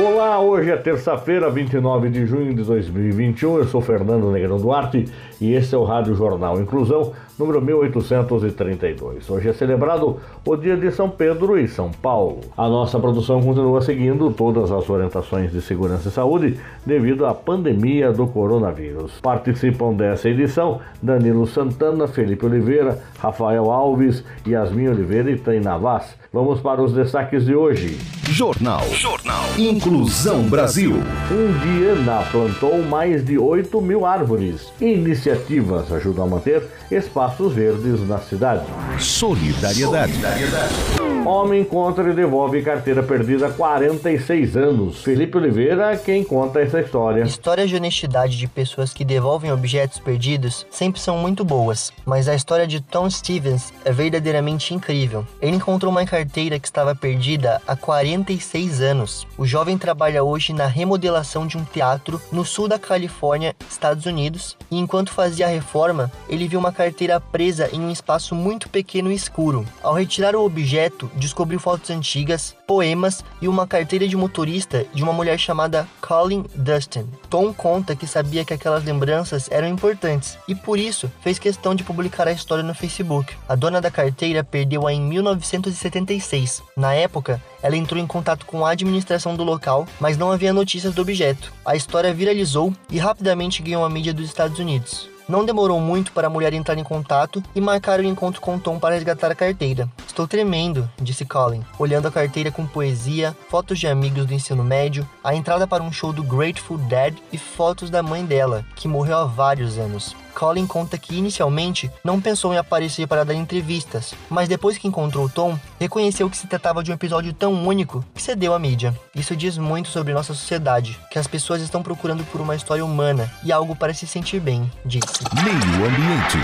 Olá, hoje é terça-feira, 29 de junho de 2021. Eu sou Fernando Negrão Duarte e esse é o Rádio Jornal Inclusão, número 1832. Hoje é celebrado o dia de São Pedro e São Paulo. A nossa produção continua seguindo todas as orientações de segurança e saúde devido à pandemia do coronavírus. Participam dessa edição Danilo Santana, Felipe Oliveira, Rafael Alves, Yasmin Oliveira e Taina Vaz. Vamos para os destaques de hoje. Jornal. Jornal. Inclusão Brasil. Um dia na plantou mais de 8 mil árvores. Iniciativas ajudam a manter espaços verdes na cidade. Solidariedade. Solidariedade. Homem encontra e devolve carteira perdida há 46 anos. Felipe Oliveira, quem conta essa história. Histórias de honestidade de pessoas que devolvem objetos perdidos sempre são muito boas, mas a história de Tom Stevens é verdadeiramente incrível. Ele encontrou uma carteira que estava perdida há 46 anos. O jovem trabalha hoje na remodelação de um teatro no sul da Califórnia, Estados Unidos, e enquanto fazia a reforma, ele viu uma carteira presa em um espaço muito pequeno e escuro. Ao retirar o objeto, descobriu fotos antigas, poemas e uma carteira de motorista de uma mulher chamada Colin Dustin. Tom conta que sabia que aquelas lembranças eram importantes e por isso fez questão de publicar a história no Facebook. A dona da carteira perdeu-a em 1976. Na época, ela entrou em contato com a administração do local, mas não havia notícias do objeto. A história viralizou e rapidamente ganhou a mídia dos Estados Unidos. Não demorou muito para a mulher entrar em contato e marcar o encontro com Tom para resgatar a carteira. Estou tremendo, disse Colin, olhando a carteira com poesia, fotos de amigos do ensino médio, a entrada para um show do Grateful Dead e fotos da mãe dela, que morreu há vários anos. Colin conta que inicialmente não pensou em aparecer para dar entrevistas, mas depois que encontrou Tom, reconheceu que se tratava de um episódio tão único que cedeu à mídia. Isso diz muito sobre nossa sociedade, que as pessoas estão procurando por uma história humana e algo para se sentir bem, disse. Meio Ambiente.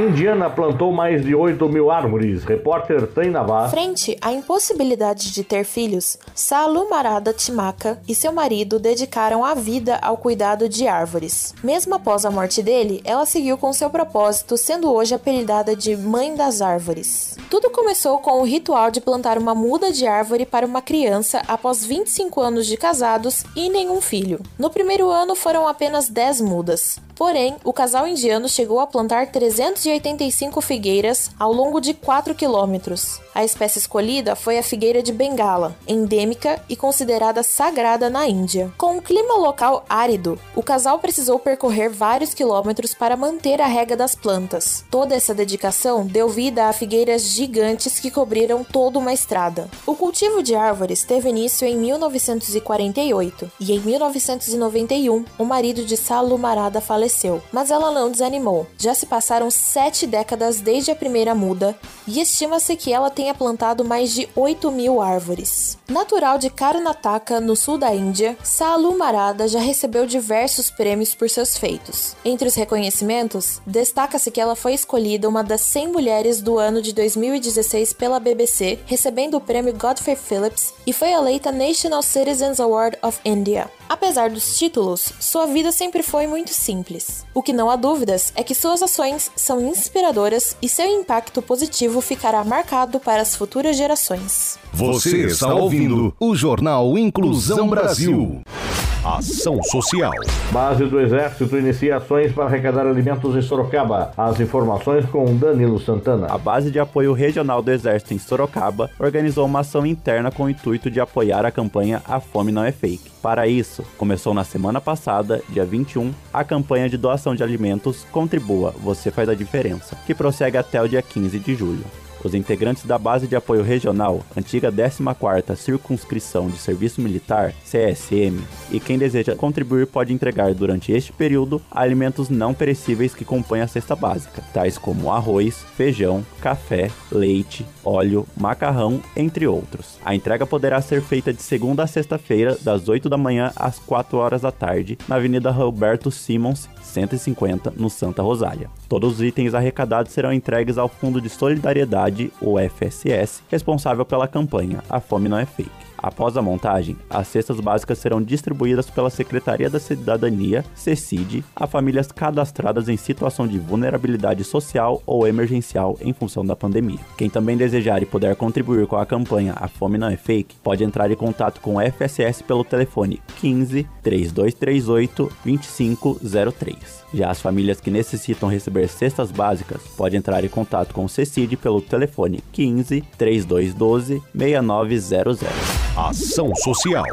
Indiana plantou mais de 8 mil árvores. Repórter Tem Navarro. Frente à impossibilidade de ter filhos, Salu Marada Timaka e seu marido dedicaram a vida ao cuidado de árvores. Mesmo após a morte dele, ela ela seguiu com seu propósito, sendo hoje apelidada de Mãe das Árvores. Tudo começou com o ritual de plantar uma muda de árvore para uma criança após 25 anos de casados e nenhum filho. No primeiro ano foram apenas 10 mudas. Porém, o casal indiano chegou a plantar 385 figueiras ao longo de 4 quilômetros. A espécie escolhida foi a figueira de Bengala, endêmica e considerada sagrada na Índia. Com um clima local árido, o casal precisou percorrer vários quilômetros para manter a rega das plantas. Toda essa dedicação deu vida a figueiras gigantes que cobriram toda uma estrada. O cultivo de árvores teve início em 1948 e em 1991 o marido de Salu Marada faleceu, mas ela não desanimou. Já se passaram sete décadas desde a primeira muda e estima-se que ela tenha plantado mais de 8 mil árvores. Natural de Karnataka, no sul da Índia, Salu Marada já recebeu diversos prêmios por seus feitos. Entre os reconhecimentos, destaca-se que ela foi escolhida uma das 100 mulheres do ano de 2016 pela BBC, recebendo o prêmio Godfrey Phillips e foi eleita National Citizens Award of India. Apesar dos títulos, sua vida sempre foi muito simples. O que não há dúvidas é que suas ações são inspiradoras e seu impacto positivo ficará marcado para as futuras gerações. Você está ouvindo o Jornal Inclusão Brasil. Ação Social. Base do Exército inicia ações para arrecadar alimentos em Sorocaba. As informações com Danilo Santana. A Base de Apoio Regional do Exército em Sorocaba organizou uma ação interna com o intuito de apoiar a campanha A Fome Não é Fake. Para isso, começou na semana passada, dia 21, a campanha de doação de alimentos Contribua, Você Faz a Diferença, que prossegue até o dia 15 de julho. Os integrantes da Base de Apoio Regional, antiga 14ª Circunscrição de Serviço Militar, CSM, e quem deseja contribuir pode entregar durante este período alimentos não perecíveis que compõem a cesta básica, tais como arroz, feijão, café, leite, óleo, macarrão, entre outros. A entrega poderá ser feita de segunda a sexta-feira, das 8 da manhã às 4 horas da tarde, na Avenida Roberto Simons, 150, no Santa Rosália. Todos os itens arrecadados serão entregues ao Fundo de Solidariedade, o FSS, responsável pela campanha A Fome Não é Fake. Após a montagem, as cestas básicas serão distribuídas pela Secretaria da Cidadania, CECID, a famílias cadastradas em situação de vulnerabilidade social ou emergencial em função da pandemia. Quem também desejar e puder contribuir com a campanha A Fome Não é Fake, pode entrar em contato com o FSS pelo telefone 15 3238 2503. Já as famílias que necessitam receber cestas básicas podem entrar em contato com o CECID pelo telefone 15 3212 6900. Ação Social.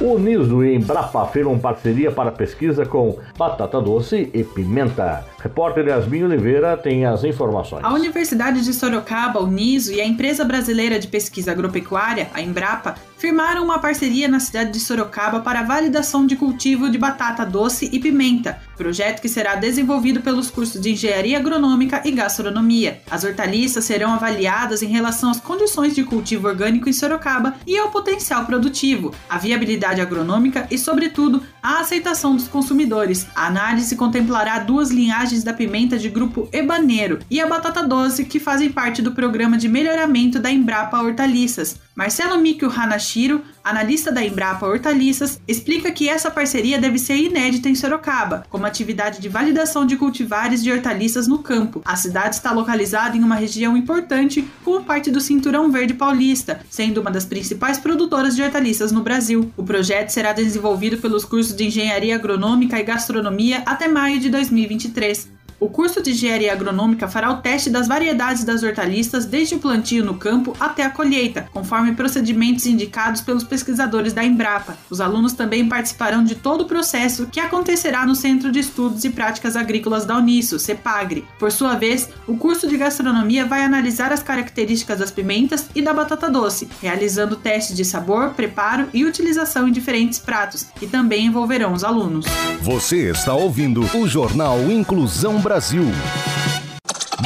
O Niso e Embrapa firmam parceria para pesquisa com batata doce e pimenta. Repórter Yasmin Oliveira tem as informações. A Universidade de Sorocaba, o NISO, e a Empresa Brasileira de Pesquisa Agropecuária, a Embrapa, firmaram uma parceria na cidade de Sorocaba para validação de cultivo de batata doce e pimenta, projeto que será desenvolvido pelos cursos de Engenharia Agronômica e Gastronomia. As hortaliças serão avaliadas em relação às condições de cultivo orgânico em Sorocaba e ao potencial produtivo, a viabilidade agronômica e, sobretudo, a aceitação dos consumidores. A análise contemplará duas linhagens da pimenta de grupo ebaneiro e a batata doce, que fazem parte do programa de melhoramento da Embrapa Hortaliças. Marcelo Mikio Hanashiro, analista da Embrapa Hortaliças, explica que essa parceria deve ser inédita em Sorocaba, como atividade de validação de cultivares de hortaliças no campo. A cidade está localizada em uma região importante, como parte do Cinturão Verde Paulista, sendo uma das principais produtoras de hortaliças no Brasil. O projeto será desenvolvido pelos cursos de Engenharia Agronômica e Gastronomia até maio de 2023. O curso de engenharia agronômica fará o teste das variedades das hortaliças desde o plantio no campo até a colheita, conforme procedimentos indicados pelos pesquisadores da Embrapa. Os alunos também participarão de todo o processo que acontecerá no Centro de Estudos e Práticas Agrícolas da Uniso, CEPAGRE. Por sua vez, o curso de gastronomia vai analisar as características das pimentas e da batata doce, realizando testes de sabor, preparo e utilização em diferentes pratos, que também envolverão os alunos. Você está ouvindo o Jornal Inclusão Brasil.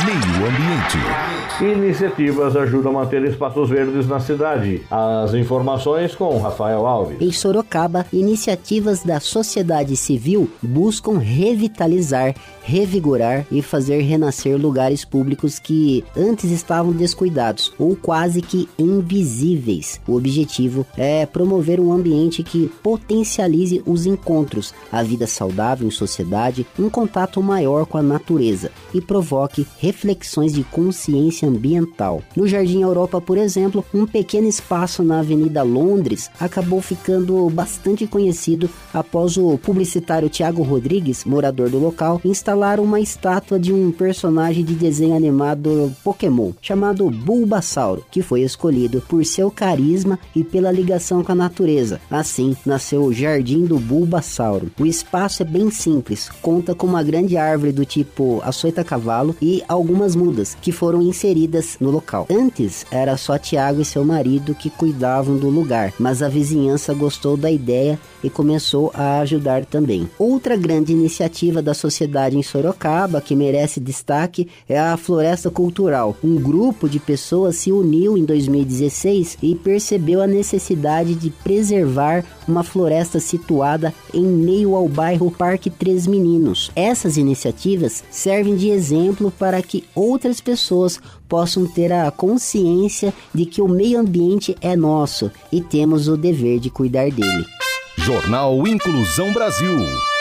Meio Ambiente. Iniciativas ajudam a manter espaços verdes na cidade. As informações com Rafael Alves. Em Sorocaba, iniciativas da sociedade civil buscam revitalizar, revigorar e fazer renascer lugares públicos que antes estavam descuidados ou quase que invisíveis. O objetivo é promover um ambiente que potencialize os encontros, a vida saudável em sociedade, um contato maior com a natureza e provoque reflexões de consciência ambiental. No Jardim Europa, por exemplo, um pequeno espaço na Avenida Londres acabou ficando bastante conhecido após o publicitário Tiago Rodrigues, morador do local, instalar uma estátua de um personagem de desenho animado Pokémon chamado Bulbasauro, que foi escolhido por seu carisma e pela ligação com a natureza. Assim, nasceu o Jardim do Bulbasauro. O espaço é bem simples, conta com uma grande árvore do tipo açoita-cavalo e algumas mudas que foram inseridas no local. Antes era só Tiago e seu marido que cuidavam do lugar, mas a vizinhança gostou da ideia e começou a ajudar também. Outra grande iniciativa da sociedade em Sorocaba que merece destaque é a Floresta Cultural. Um grupo de pessoas se uniu em 2016 e percebeu a necessidade de preservar uma floresta situada em meio ao bairro Parque Três Meninos. Essas iniciativas servem de exemplo para que outras pessoas possam ter a consciência de que o meio ambiente é nosso e temos o dever de cuidar dele. Jornal Inclusão Brasil.